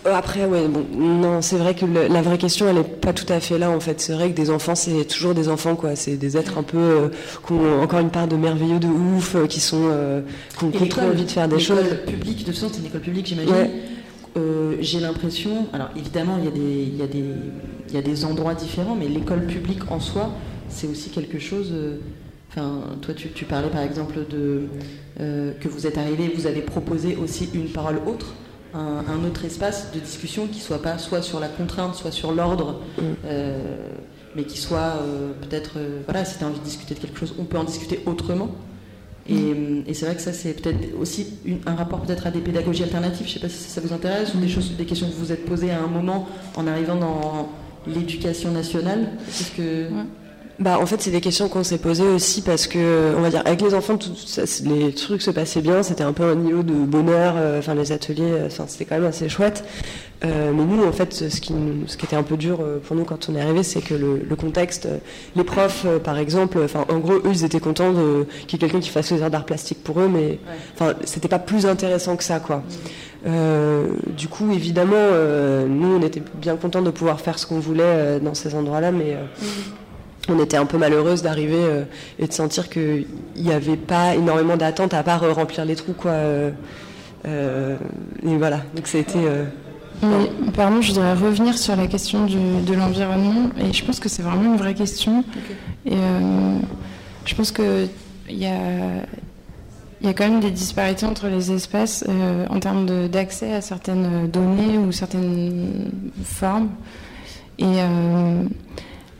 [SPEAKER 14] Euh, après, ouais, bon, non, c'est vrai que la vraie question, elle est pas tout à fait là, en fait. C'est vrai que des enfants, c'est toujours des enfants, quoi. C'est des êtres un peu, euh, qui ont encore une part de merveilleux de ouf, qui sont, qui ont trop envie de faire des choses.
[SPEAKER 6] publique, de toute façon, c'est une école publique, j'imagine. J'ai l'impression, alors évidemment, il y, a des, il, y a des, il y a des endroits différents, mais l'école publique en soi, c'est aussi quelque chose. Enfin, toi, tu, tu, parlais par exemple de euh, que vous êtes arrivé, vous avez proposé aussi une parole autre, un, autre espace de discussion qui soit pas soit sur la contrainte, soit sur l'ordre, mm. euh, mais qui soit euh, peut-être, voilà, si tu as envie de discuter de quelque chose, on peut en discuter autrement. Et, mm. c'est vrai que ça, c'est peut-être aussi un rapport peut-être à des pédagogies alternatives. Je ne sais pas si ça vous intéresse ou des choses, des questions que vous vous êtes posées à un moment en arrivant dans l'éducation nationale. Que
[SPEAKER 14] bah, en fait, c'est des questions qu'on s'est posées aussi parce que, on va dire, avec les enfants, tout, ça, les trucs se passaient bien. C'était un peu un niveau de bonheur. Euh, enfin, les ateliers, euh, c'était quand même assez chouette. Euh, mais nous, en fait, ce qui, ce qui était un peu dur pour nous quand on est arrivé, c'est que le, le, contexte, les profs, par exemple, enfin, en gros, eux, ils étaient contents qu'il y ait quelqu'un qui fasse les heures d'art plastique pour eux, mais enfin, c'était pas plus intéressant que ça, quoi. Euh, du coup, évidemment, nous, on était bien contents de pouvoir faire ce qu'on voulait dans ces endroits-là, mais on était un peu malheureuse d'arriver euh, et de sentir qu'il n'y avait pas énormément d'attentes à part euh, remplir les trous. Quoi. Euh, et voilà, donc ça a été...
[SPEAKER 13] pardon, je voudrais revenir sur la question de l'environnement. Et je pense que c'est vraiment une vraie question. Et je pense qu'il y a, y a quand même des disparités entre les espaces en termes d'accès à certaines données ou certaines formes. Et,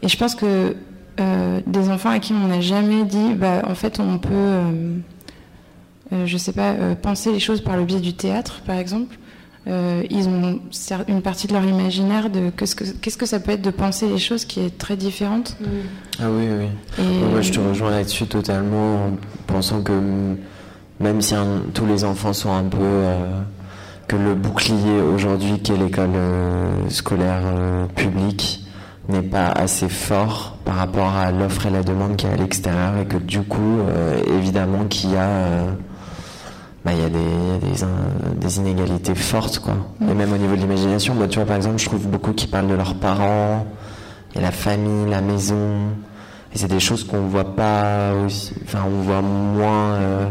[SPEAKER 13] et je pense que euh, des enfants à qui on n'a jamais dit, bah, en fait, on peut, euh, euh, je sais pas, penser les choses par le biais du théâtre, par exemple. ils ont une partie de leur imaginaire de qu'est-ce que, qu'est-ce que ça peut être de penser les choses qui est très différente.
[SPEAKER 11] Mm. Ah oui, oui. moi, je te rejoins là-dessus totalement en pensant que même si tous les enfants sont un peu que le bouclier aujourd'hui qu'est l'école scolaire publique n'est pas assez fort par rapport à l'offre et la demande qui est à l'extérieur et que du coup, euh, évidemment qu'il y a, euh, bah, il y a des, des, inégalités fortes, quoi. Mm. Et même au niveau de l'imagination, moi, tu vois, par exemple, je trouve beaucoup qui parlent de leurs parents, et la famille, la maison, et c'est des choses qu'on voit pas aussi, enfin, on voit moins, euh,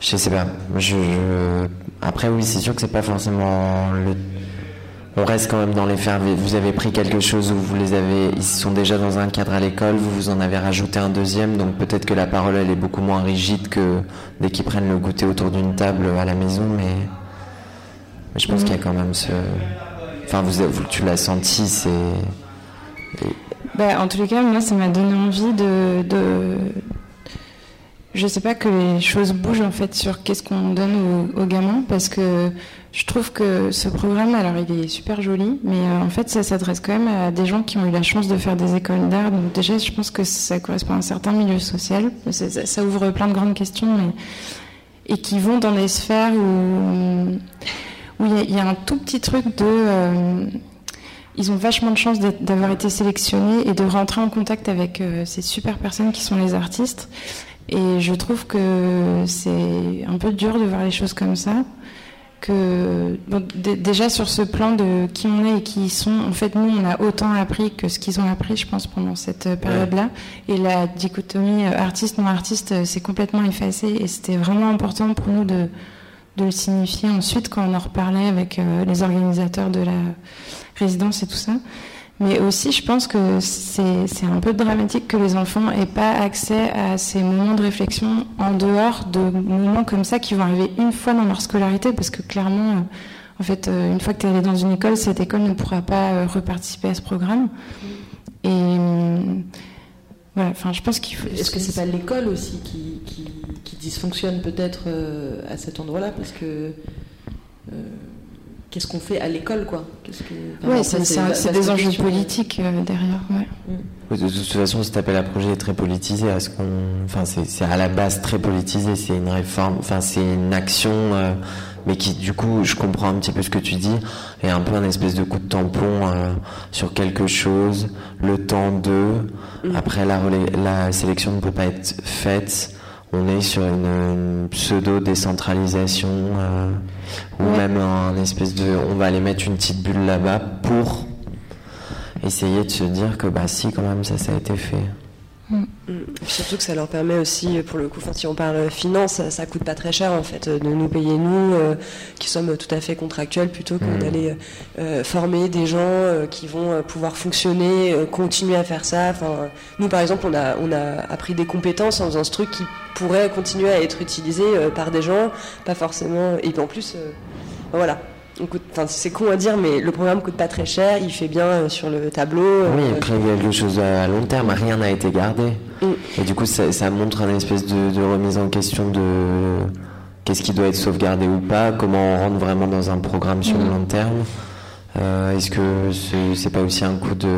[SPEAKER 11] je sais pas, je, je... après, oui, c'est sûr que c'est pas forcément le on reste quand même dans les faire. Vous avez pris quelque chose où vous les avez, ils sont déjà dans un cadre à l'école, vous vous en avez rajouté un deuxième, donc peut-être que la parole elle est beaucoup moins rigide que dès qu'ils prennent le goûter autour d'une table à la maison, mais, je pense qu'il y a quand même ce. Enfin, vous, tu l'as senti, c'est.
[SPEAKER 13] Bah, en tous les cas, moi, ça m'a donné envie de, de, je sais pas que les choses bougent en fait sur qu'est-ce qu'on donne aux, gamins parce que je trouve que ce programme, alors il est super joli, mais euh, en fait ça s'adresse quand même à des gens qui ont eu la chance de faire des écoles d'art. Donc déjà, je pense que ça correspond à un certain milieu social. Ça, ouvre plein de grandes questions et qui vont dans des sphères où il y, a un tout petit truc de euh, ils ont vachement de chance d'avoir été sélectionnés et de rentrer en contact avec euh, ces super personnes qui sont les artistes. Et je trouve que c'est un peu dur de voir les choses comme ça. Que déjà sur ce plan de qui on est et qui ils sont, en fait nous on a autant appris que ce qu'ils ont appris, je pense, pendant cette période-là. Et la dichotomie artiste non artiste s'est complètement effacée et c'était vraiment important pour nous de, de le signifier ensuite quand on en reparlait avec euh, les organisateurs de la résidence et tout ça. Mais aussi, je pense que c'est un peu dramatique que les enfants aient pas accès à ces moments de réflexion en dehors de moments comme ça qui vont arriver une fois dans leur scolarité, parce que clairement, euh, en fait, euh, une fois que tu es allé dans une école, cette école ne pourra pas euh, reparticiper à ce programme. Et voilà, enfin, je pense qu'il faut.
[SPEAKER 6] Est-ce que c'est pas l'école aussi qui, qui dysfonctionne peut-être à cet endroit-là, parce que qu'est-ce qu'on fait à l'école, quoi?
[SPEAKER 13] Qu'est-ce que... Oui, c'est des enjeux politiques euh, derrière.
[SPEAKER 11] Ouais. de toute façon, cet appel à projet est très politisé. À ce qu'on, enfin, c'est à la base très politisé. C'est une réforme, enfin, c'est une action, euh, mais qui, du coup, je comprends un petit peu ce que tu dis, est un peu un espèce de coup de tampon euh, sur quelque chose, le temps de. Mm. Après, la, la sélection ne peut pas être faite on est sur une, pseudo décentralisation euh, ou même un espèce de on va aller mettre une petite bulle là-bas pour essayer de se dire que bah si quand même ça ça a été fait
[SPEAKER 14] Mm. Surtout que ça leur permet aussi, pour le coup, si on parle finance, ça, coûte pas très cher en fait de nous payer nous, euh, qui sommes tout à fait contractuels, plutôt que mm. d'aller euh, former des gens euh, qui vont pouvoir fonctionner, continuer à faire ça. Enfin, nous par exemple, on a on a appris des compétences en faisant ce truc qui pourrait continuer à être utilisé par des gens, pas forcément. Et en plus, voilà, c'est con à dire, mais le programme coûte pas très cher, il fait bien euh, sur le tableau. Euh,
[SPEAKER 11] oui, après il y a quelque chose à long terme, rien n'a été gardé. Mm. Et du coup, ça, montre une espèce de, remise en question de qu'est-ce qui doit être sauvegardé ou pas, comment on rentre vraiment dans un programme sur le mm. long terme. Euh, est-ce que c'est pas aussi un coup de.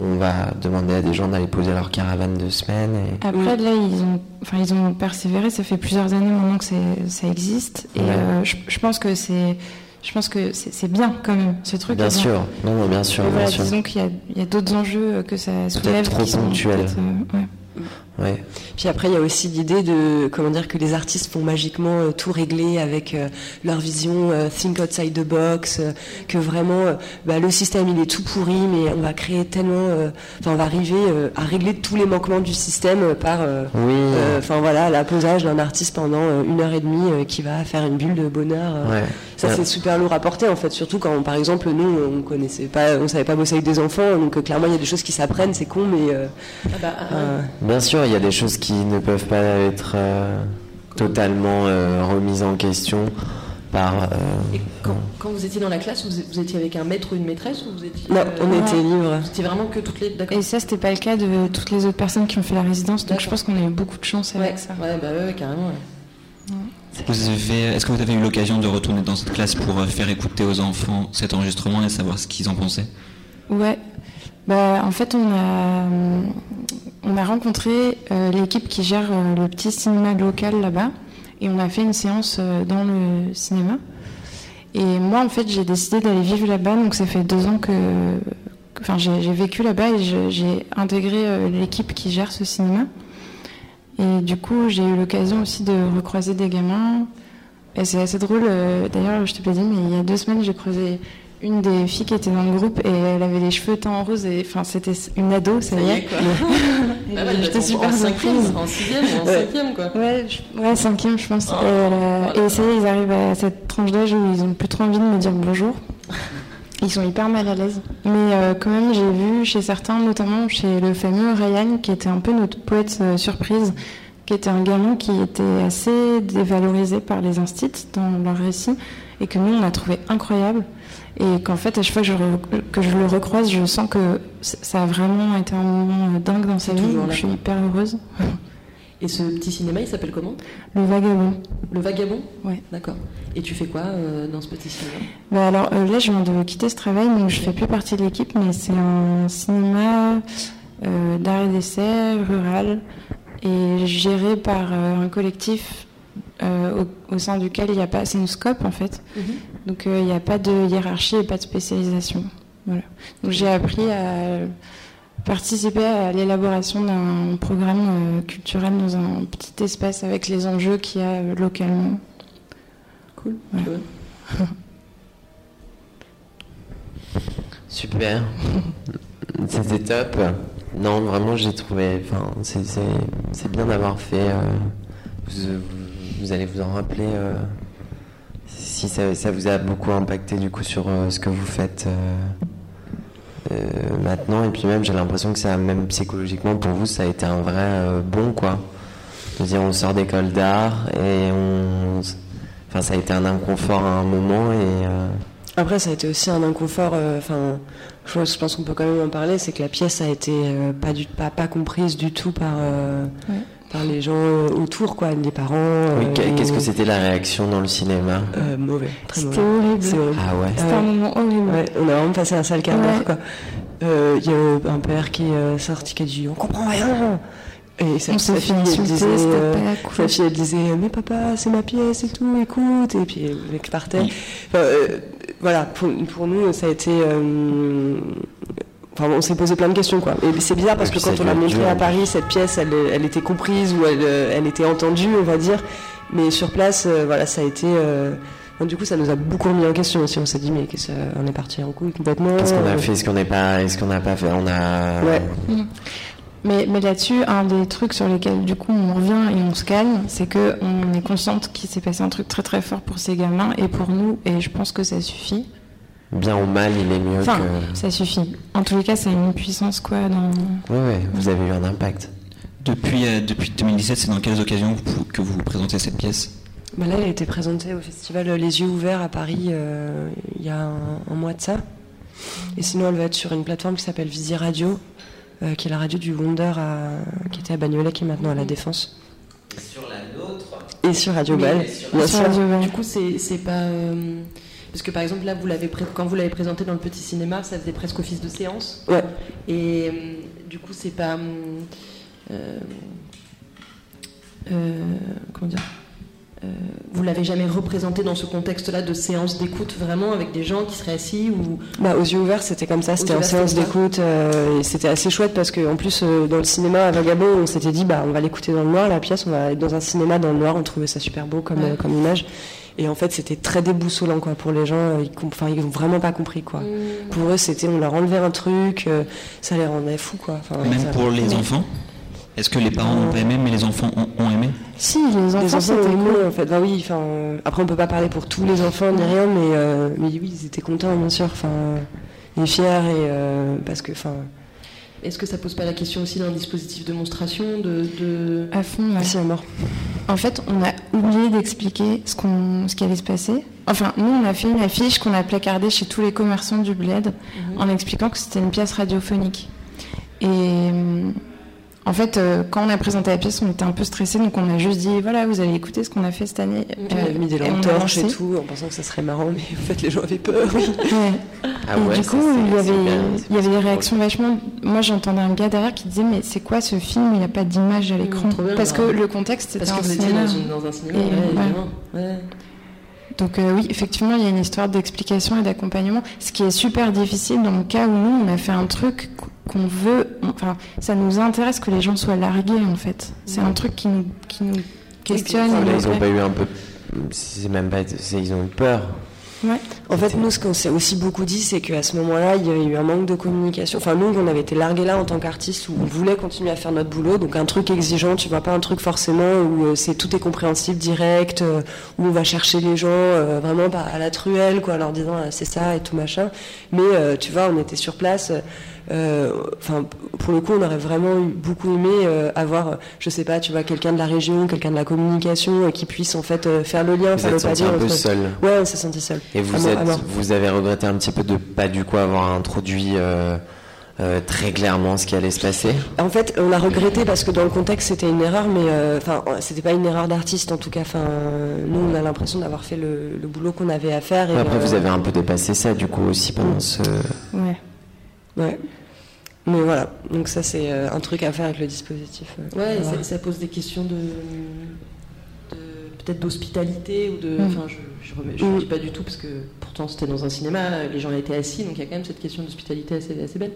[SPEAKER 11] On va demander à des gens d'aller poser leur caravane de semaines
[SPEAKER 13] Après, là, ils ont, enfin, ils ont persévéré, ça fait plusieurs années maintenant que ça existe. Et je, pense que c'est je pense que c'est bien quand même ce truc.
[SPEAKER 11] Bien sûr, non, non, bien sûr.
[SPEAKER 13] Voilà,
[SPEAKER 11] sûr.
[SPEAKER 13] disons qu'il y a, d'autres enjeux que ça soulève.
[SPEAKER 11] Trop ponctuels.
[SPEAKER 13] Euh, ouais.
[SPEAKER 11] Ouais.
[SPEAKER 14] Puis après, il y a aussi l'idée de comment dire que les artistes vont magiquement euh, tout régler avec euh, leur vision euh, think outside the box, que vraiment bah, le système il est tout pourri, mais on va créer tellement, enfin on va arriver à régler tous les manquements du système par, enfin voilà, la posage d'un artiste pendant une heure et demie qui va faire une bulle de bonheur. Ça c'est super lourd à porter en fait, surtout quand par exemple nous on connaissait pas, on savait pas bosser avec des enfants, donc clairement il y a des choses qui s'apprennent, c'est con, mais
[SPEAKER 6] ah bah,
[SPEAKER 11] bien sûr il y a des choses qui ne peuvent pas être euh, totalement euh, remises en question par. Euh,
[SPEAKER 6] Et quand, vous étiez dans la classe, vous, étiez avec un maître ou une maîtresse ou vous étiez,
[SPEAKER 14] Non, on était libre.
[SPEAKER 6] C'était vraiment que toutes les.
[SPEAKER 13] Et ça, c'était pas le cas de toutes les autres personnes qui ont fait la résidence, donc je pense qu'on a eu beaucoup de chance avec ça.
[SPEAKER 6] Ouais, bah ouais, carrément.
[SPEAKER 12] Est-ce que vous avez eu l'occasion de retourner dans cette classe pour faire écouter aux enfants cet enregistrement et savoir ce qu'ils en pensaient?
[SPEAKER 13] Ouais. Bah, en fait, on a, on a rencontré euh, l'équipe qui gère euh, le petit cinéma local là-bas et on a fait une séance euh, dans le cinéma. Et moi, en fait, j'ai décidé d'aller vivre là-bas, donc ça fait deux ans que, enfin, j'ai vécu là-bas et j'ai intégré l'équipe qui gère ce cinéma. Et du coup, j'ai eu l'occasion aussi de recroiser des gamins. Et c'est assez drôle. D'ailleurs, je te pas dit, mais il y a deux semaines, j'ai croisé une des filles qui était dans le groupe et elle avait les cheveux teints en rose et enfin c'était une ado ça, y est
[SPEAKER 6] quoi. <laughs> ah j'étais super
[SPEAKER 13] surprise
[SPEAKER 6] en sixième ou en cinquième quoi
[SPEAKER 13] ouais je, ouais cinquième je pense ah. et, ça y est ils arrivent à cette tranche d'âge où ils ont plus trop envie de me dire bonjour <laughs> ils sont hyper mal à l'aise mais euh, quand même j'ai vu chez certains notamment chez le fameux Ryan qui était un peu notre poète euh, surprise qui était un gamin qui était assez dévalorisé par les instits dans leur récit et que nous on a trouvé incroyable et qu'en fait, à chaque fois que je, que je, le recroise, je sens que ça a vraiment été un moment dingue dans sa vie. je suis hyper heureuse. <laughs>
[SPEAKER 6] Et ce petit cinéma, il s'appelle comment?
[SPEAKER 13] Le Vagabond.
[SPEAKER 6] Le Vagabond?
[SPEAKER 13] Ouais.
[SPEAKER 6] D'accord. Et tu fais quoi euh, dans ce petit cinéma?
[SPEAKER 13] Bah Alors euh, là, je viens de quitter ce travail, donc je fais plus partie de l'équipe, mais c'est un cinéma euh, d'art et d'essai rural et géré par un collectif euh, au, sein duquel il n'y a pas, c'est une scope en fait. Mhm. Donc euh, il n'y a pas de hiérarchie et pas de spécialisation. Voilà. Donc j'ai appris à participer à l'élaboration d'un programme euh, culturel dans un petit espace avec les enjeux qu'il y a localement.
[SPEAKER 6] Cool. <laughs>
[SPEAKER 11] Super. <laughs> C'était top. Non, vraiment, j'ai trouvé. Enfin, c'est bien d'avoir fait. vous, vous allez vous en rappeler euh, si ça, vous a beaucoup impacté du coup sur euh, ce que vous faites. Maintenant. Et puis même, j'ai l'impression que ça, même psychologiquement, pour vous, ça a été un vrai bon, quoi. De dire, on sort d'école d'art et on. Enfin, ça a été un inconfort à un moment et.
[SPEAKER 14] Après, ça a été aussi un inconfort. Enfin, je, pense qu'on peut quand même en parler. C'est que la pièce a été pas, du, pas, pas comprise du tout par par les gens euh, autour, quoi, les parents.
[SPEAKER 11] Oui, euh, qu'est-ce que c'était la réaction dans le cinéma?
[SPEAKER 14] Euh, Mauvais, très
[SPEAKER 13] mauvais. C'était horrible.
[SPEAKER 11] Ah ouais.
[SPEAKER 13] C'était un moment horrible.
[SPEAKER 14] Ouais, on a vraiment passé un sale quart d'heure, quoi. Il y a un père qui est sorti qui a dit on comprend rien. Et sa, sa fille, elle disait, sa fille, elle disait, mais papa, c'est ma pièce et tout, écoute. Et puis le mec partait. Enfin, voilà, pour, pour, nous, ça a été on s'est posé plein de questions, quoi. Et c'est bizarre parce que quand on l'a montré à Paris, cette pièce, elle, était comprise ou elle, était entendue, on va dire. Mais sur place, euh, voilà, ça a été. Euh, du coup, ça nous a beaucoup remis en question aussi. On s'est dit, mais qu'est-ce on est parti en couille complètement.
[SPEAKER 11] Qu'est-ce qu'on a fait? Est-ce qu'on n'est pas Est-ce qu'on n'a pas fait? On a.
[SPEAKER 14] Ouais.
[SPEAKER 13] Mm. Mais, mais là-dessus, un des trucs sur lesquels du coup on revient et on se calme, c'est que on est consciente qu'il s'est passé un truc très très fort pour ces gamins et pour nous, et je pense que ça suffit
[SPEAKER 11] bien ou mal, il est mieux
[SPEAKER 13] enfin, ça suffit. En tous les cas, c'est une puissance quoi dans.
[SPEAKER 11] Oui, oui, vous avez eu un impact.
[SPEAKER 12] Depuis, euh, depuis 2017, c'est dans quelles occasions que vous présentez cette pièce?
[SPEAKER 14] Bah Là, elle a été présentée au festival Les Yeux Ouverts à Paris euh, il y a un, mois de ça. Et sinon, elle va être sur une plateforme qui s'appelle Visi Radio, euh, qui est la radio du Wonder qui était à Bagnolet, qui est maintenant à La Défense.
[SPEAKER 11] Et sur la nôtre?
[SPEAKER 14] Et sur Radio Belle.
[SPEAKER 6] Du coup, c'est pas. Parce que par exemple, là, vous l'avez quand vous l'avez présenté dans le petit cinéma, ça faisait presque office de séance.
[SPEAKER 14] Ouais.
[SPEAKER 6] Et euh, du coup, c'est pas. Euh, euh, comment dire vous l'avez jamais représenté dans ce contexte-là de séance d'écoute vraiment avec des gens qui seraient assis ou
[SPEAKER 14] bah, aux yeux ouverts c'était comme ça c'était en séance d'écoute et c'était assez chouette parce que en plus dans le cinéma à Vagabond on s'était dit bah on va l'écouter dans le noir la pièce on va être dans un cinéma dans le noir on trouvait ça super beau comme, comme image et en fait, c'était très déboussolant quoi pour les gens. Ils, enfin, ils n'ont vraiment pas compris quoi. Mm. Pour eux, c'était on leur enlevait un truc, euh, ça les rendait fous quoi.
[SPEAKER 12] Même pour les enfants. Est-ce que les parents n'ont pas aimé, mais les enfants ont, aimé?
[SPEAKER 13] Si, les enfants, c'était
[SPEAKER 14] cool en fait. Bah oui, enfin, après on peut pas parler pour tous les enfants ni rien, mais euh, mais oui, ils étaient contents bien sûr. Enfin, et fiers et euh, parce que enfin
[SPEAKER 6] est-ce que ça pose pas la question aussi d'un dispositif de monstration de,
[SPEAKER 13] À fond,
[SPEAKER 14] à mort.
[SPEAKER 13] En fait, on a oublié d'expliquer ce, qu'on, ce qui allait se passer. Enfin, nous, on a fait une affiche qu'on a placardée chez tous les commerçants du bled mhm. en expliquant que c'était une pièce radiophonique. Et en fait, euh, quand on a présenté la pièce, on était un peu stressé, donc on a juste dit voilà, vous allez écouter ce qu'on a fait cette année.
[SPEAKER 14] On avait mis des lampes torches et, tout, en pensant que ça serait marrant, mais en fait, les gens avaient peur. <laughs>
[SPEAKER 11] Ah ouais,
[SPEAKER 13] du coup, il y, avait, il y avait des réactions vachement. Moi, j'entendais un gars derrière qui disait mais c'est quoi ce film Il n'y a pas d'image à l'écran. Parce que le contexte c'était
[SPEAKER 6] un
[SPEAKER 13] cinéma.
[SPEAKER 6] Dans, un cinéma. Et, ouais,
[SPEAKER 13] donc euh, oui, effectivement, il y a une histoire d'explication et d'accompagnement, ce qui est super difficile dans le cas où nous, on a fait un truc qu'on veut, enfin, ça nous intéresse que les gens soient largués en fait. C'est un truc qui nous, qui nous questionne.
[SPEAKER 11] ils n'ont pas eu un peu, c'est même pas, ils ont eu peur.
[SPEAKER 14] En fait, nous, ce qu'on s'est aussi beaucoup dit, c'est qu'à ce moment-là, il y avait eu un manque de communication. Enfin, nous, on avait été largués là en tant qu'artistes où on voulait continuer à faire notre boulot. Donc, un truc exigeant, tu vois, pas un truc forcément où euh, c'est tout est compréhensible, direct, euh, où on va chercher les gens euh, vraiment à la truelle, quoi, en leur disant c'est ça et tout machin. Mais, tu vois, on était sur place. Euh, enfin, pour le coup, on aurait vraiment beaucoup aimé euh, avoir, je sais pas, tu vois, quelqu'un de la région, quelqu'un de la communication euh, qui puisse en fait faire le lien,
[SPEAKER 11] vous faire le
[SPEAKER 14] pas
[SPEAKER 11] un peu seul.
[SPEAKER 14] Ouais, on s'est senti seul.
[SPEAKER 11] Et vous, êtes, vous avez regretté un petit peu de pas du coup avoir introduit. très clairement ce qui allait se passer?
[SPEAKER 14] En fait, on a regretté parce que dans le contexte c'était une erreur, mais enfin c'était pas une erreur d'artiste en tout cas. Enfin, nous on a l'impression d'avoir fait le, boulot qu'on avait à faire. Et
[SPEAKER 11] après, vous avez un peu dépassé ça du coup aussi pendant ce.
[SPEAKER 13] Ouais.
[SPEAKER 14] Ouais. Mais voilà, donc ça c'est euh, un truc à faire avec le dispositif.
[SPEAKER 6] Euh, ouais, ça, pose des questions de, peut-être d'hospitalité ou de. Mm. Enfin, je ne mm. dis pas du tout parce que pourtant c'était dans un cinéma, les gens étaient assis, donc il y a quand même cette question d'hospitalité assez, assez belle.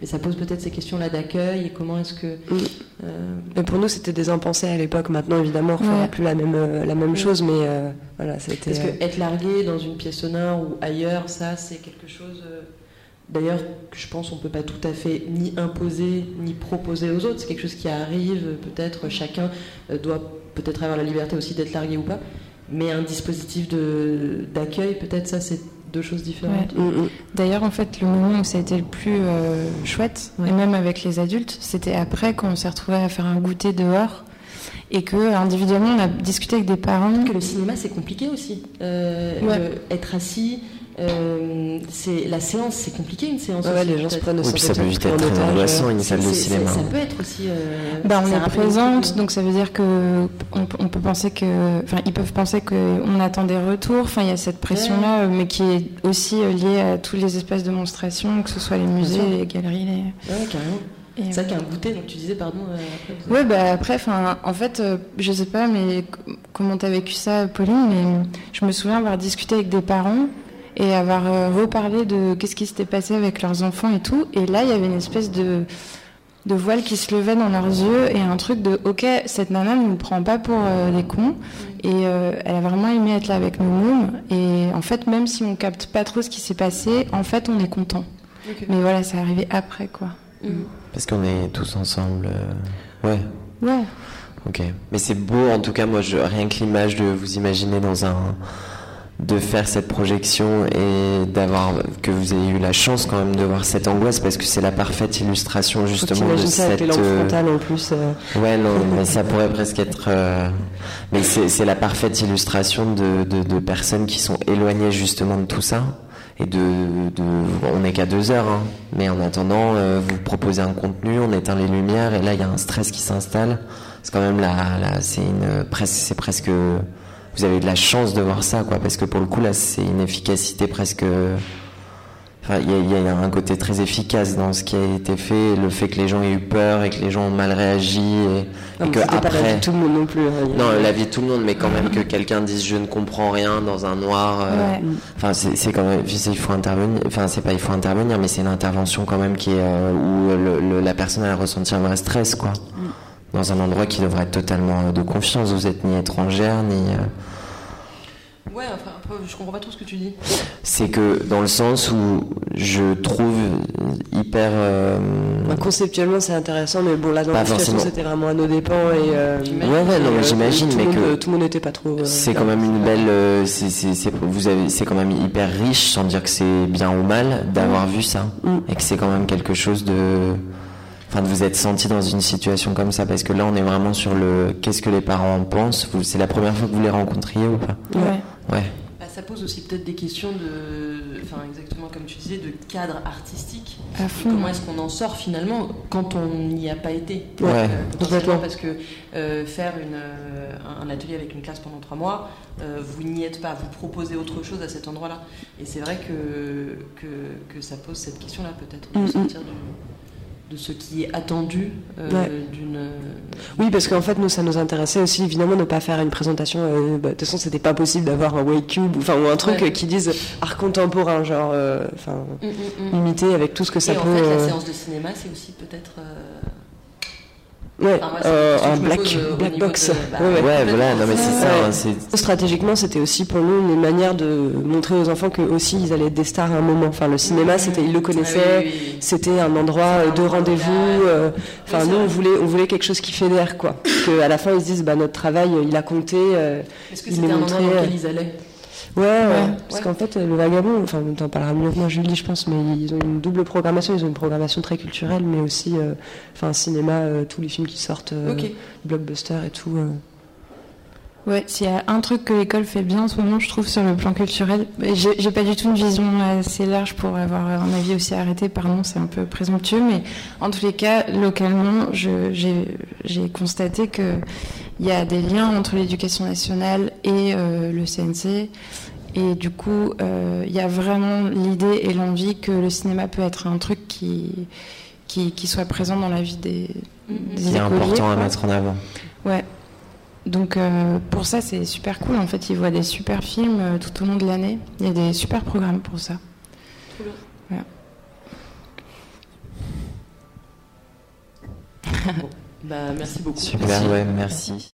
[SPEAKER 6] Mais ça pose peut-être ces questions-là d'accueil et comment est-ce que. Mm.
[SPEAKER 14] Euh, mais pour nous c'était des impensés à l'époque. Maintenant évidemment on ne fera plus la même la même chose, mais voilà c'était.
[SPEAKER 6] Parce que être largué dans une pièce sonore ou ailleurs, ça c'est quelque chose D'ailleurs, je pense qu'on ne peut pas tout à fait ni imposer ni proposer aux autres. C'est quelque chose qui arrive, peut-être chacun euh, doit peut-être avoir la liberté aussi d'être largué ou pas. Mais un dispositif d'accueil, peut-être ça c'est deux choses différentes.
[SPEAKER 13] Ouais. D'ailleurs, en fait, le moment où ça a été le plus euh, chouette, et même avec les adultes, c'était après quand on s'est retrouvés à faire un goûter dehors et que individuellement on a discuté avec des parents.
[SPEAKER 6] Que le cinéma c'est compliqué aussi. Euh,
[SPEAKER 13] Ouais.
[SPEAKER 6] être assis, euh, c'est la séance, c'est compliqué une séance.
[SPEAKER 14] Ouais,
[SPEAKER 6] aussi,
[SPEAKER 14] les gens se prennent
[SPEAKER 11] Oui, puis ça peut vite être très angoissant une salle de cinéma.
[SPEAKER 6] Ça peut être aussi. euh,
[SPEAKER 13] Bah, on est
[SPEAKER 6] un
[SPEAKER 13] présente, donc ça veut dire que on, on peut penser que, enfin, ils peuvent penser qu'on attend des retours. Enfin, il y a cette pression-là, euh, mais qui est aussi euh, liée à tous les espaces de monstration, que ce soit les musées, les galeries. Les...
[SPEAKER 6] Ouais, carrément. C'est ça qu'un goûter, donc tu disais, pardon. euh,
[SPEAKER 13] Ouais, bah après, en fait, euh, je sais pas, mais comment t'as vécu ça, Pauline Mais je me souviens avoir discuté avec des parents et avoir euh, reparlé de qu'est-ce qui s'était passé avec leurs enfants et tout. Et là, il y avait une espèce de de voile qui se levait dans leurs yeux et un truc de ok cette nana ne nous prend pas pour euh, des cons et euh, elle a vraiment aimé être là avec nous mômes et en fait même si on capte pas trop ce qui s'est passé en fait on est content mais voilà c'est arrivé après quoi
[SPEAKER 11] Parce qu'on est tous ensemble. euh, Ouais.
[SPEAKER 13] ouais
[SPEAKER 11] Ok. Mais c'est beau, en tout cas, moi, je, rien que l'image de vous imaginer dans un. De faire cette projection et d'avoir. que vous ayez eu la chance quand même de voir cette angoisse parce que c'est la parfaite illustration justement de
[SPEAKER 14] ça avec
[SPEAKER 11] cette.
[SPEAKER 14] les lampes
[SPEAKER 11] euh,
[SPEAKER 14] frontales en plus. euh.
[SPEAKER 11] Ouais, non, <laughs> mais ça pourrait presque être. euh, Mais c'est la parfaite illustration de, de, de personnes qui sont éloignées justement de tout ça. Et de, de on n'est qu'à deux heures, hein. mais en attendant, euh, vous proposez un contenu, on éteint les lumières, et là il y a un stress qui s'installe. C'est quand même là, là c'est une c'est presque. Vous avez de la chance de voir ça, quoi, parce que pour le coup là, c'est une efficacité presque. Enfin, il y y a un côté très efficace dans ce qui a été fait, le fait que les gens aient eu peur et que les gens ont mal réagi et,
[SPEAKER 14] Non,
[SPEAKER 11] et que
[SPEAKER 14] c'était pas la vie
[SPEAKER 11] après.
[SPEAKER 14] de tout le monde non plus. hein.
[SPEAKER 11] Non, la vie de tout le monde, mais quand même que quelqu'un dise je ne comprends rien dans un noir. euh,
[SPEAKER 13] Ouais.
[SPEAKER 11] Enfin, c'est quand même, il faut intervenir. Enfin, c'est pas il faut intervenir, mais c'est une intervention quand même qui est euh, où le- le- la personne elle a ressenti un vrai stress, quoi. Dans un endroit qui devrait être totalement euh, de confiance. Vous êtes ni étrangère ni. euh,
[SPEAKER 6] Ouais, enfin, après, je comprends pas trop ce que tu dis.
[SPEAKER 11] c'est que dans le sens où je trouve hyper. euh,
[SPEAKER 14] Bah, conceptuellement, c'est intéressant, mais bon, là, dans la situation, c'était vraiment à nos dépens. Et, euh,
[SPEAKER 11] Ouais, ouais, non, mais j'imagine,
[SPEAKER 14] tout
[SPEAKER 11] mais
[SPEAKER 14] monde,
[SPEAKER 11] que-
[SPEAKER 14] Tout le monde n'était pas trop. euh,
[SPEAKER 11] C'est quand même une belle, euh, c'est c'est- c'est- vous avez, c'est quand même hyper riche, sans dire que c'est bien ou mal, d'avoir vu ça, et que c'est quand même quelque chose de, enfin, de vous être senti dans une situation comme ça, parce que là, on est vraiment sur le, qu'est-ce que les parents en pensent. Vous- C'est la première fois que vous les rencontriez ou pas?
[SPEAKER 13] Ouais.
[SPEAKER 11] Ouais.
[SPEAKER 6] Bah, ça pose aussi peut-être des questions de, enfin exactement comme tu disais, de cadre artistique.
[SPEAKER 13] À
[SPEAKER 6] Et
[SPEAKER 13] fond,
[SPEAKER 6] comment
[SPEAKER 13] ouais.
[SPEAKER 6] est-ce qu'on en sort finalement quand on n'y a pas été?
[SPEAKER 11] Ouais,
[SPEAKER 6] Euh,
[SPEAKER 14] complètement.
[SPEAKER 6] potentiellement, Parce que euh, faire une, euh, un atelier avec une classe pendant trois mois, euh, vous n'y êtes pas, vous proposez autre chose à cet endroit-là. Et c'est vrai que, que, que ça pose cette question-là peut-être, de
[SPEAKER 14] Mm,
[SPEAKER 6] sortir du- de ce qui est attendu euh,
[SPEAKER 14] Ouais.
[SPEAKER 6] d'une...
[SPEAKER 14] Oui, parce qu'en fait, nous, ça nous intéressait aussi, évidemment, de ne pas faire une présentation. euh, bah, de toute façon, c'était pas possible d'avoir un Wake Cube, enfin, ou un truc
[SPEAKER 6] Ouais.
[SPEAKER 14] qui dise art contemporain, genre, euh, enfin,
[SPEAKER 6] Mm, mm, mm.
[SPEAKER 14] imité avec tout ce que ça
[SPEAKER 6] Et
[SPEAKER 14] peut.
[SPEAKER 6] en fait, la séance de cinéma, c'est aussi peut-être...
[SPEAKER 14] Ouais,
[SPEAKER 6] Enfin, moi, c'est
[SPEAKER 14] euh, un black,
[SPEAKER 6] euh,
[SPEAKER 14] box.
[SPEAKER 6] de- bah,
[SPEAKER 14] Ouais,
[SPEAKER 11] voilà, non, mais c'est ça,
[SPEAKER 14] Ouais.
[SPEAKER 11] hein, c'est,
[SPEAKER 14] Stratégiquement, c'était aussi pour nous une manière de montrer aux enfants que aussi ils allaient être des stars à un moment. Enfin, le cinéma, c'était ils le connaissaient,
[SPEAKER 6] Ah oui, oui, oui.
[SPEAKER 14] c'était un endroit de rendez-vous. euh, Enfin, nous, on voulait, on voulait quelque chose qui fédère, quoi. Que à la fin, ils se disent, bah, notre travail, euh, il a compté. euh,
[SPEAKER 6] Est-ce que
[SPEAKER 14] il
[SPEAKER 6] c'était
[SPEAKER 14] est
[SPEAKER 6] un endroit dans lequel ils allaient?
[SPEAKER 14] Ouais, ouais. Parce qu'en fait, euh, le Vagabond, enfin, t'en parlera mieux que moi, Julie, je pense, mais ils ont une double programmation. Ils ont une programmation très culturelle, mais aussi, euh, enfin, cinéma, euh, tous les films qui sortent, euh, blockbuster et tout. euh.
[SPEAKER 13] Ouais, s'il y a un truc que l'école fait bien en ce moment, je trouve, sur le plan culturel, j'ai pas du tout une vision assez large pour avoir un avis aussi arrêté, pardon, c'est un peu présomptueux, mais en tous les cas, localement, j'ai constaté que il y a des liens entre l'éducation nationale et euh, le CNC. Et du coup, euh, il y a vraiment l'idée et l'envie que le cinéma peut être un truc qui, qui, qui soit présent dans la vie des, des
[SPEAKER 11] qui est
[SPEAKER 13] écoliers,
[SPEAKER 11] important à mettre en avant.
[SPEAKER 13] Ouais. Donc euh, pour ça, c'est super cool. En fait, ils voient des super films euh, tout au long de l'année. Il y a des super programmes pour ça.
[SPEAKER 6] Bah, merci beaucoup.
[SPEAKER 11] Super, ouais, merci.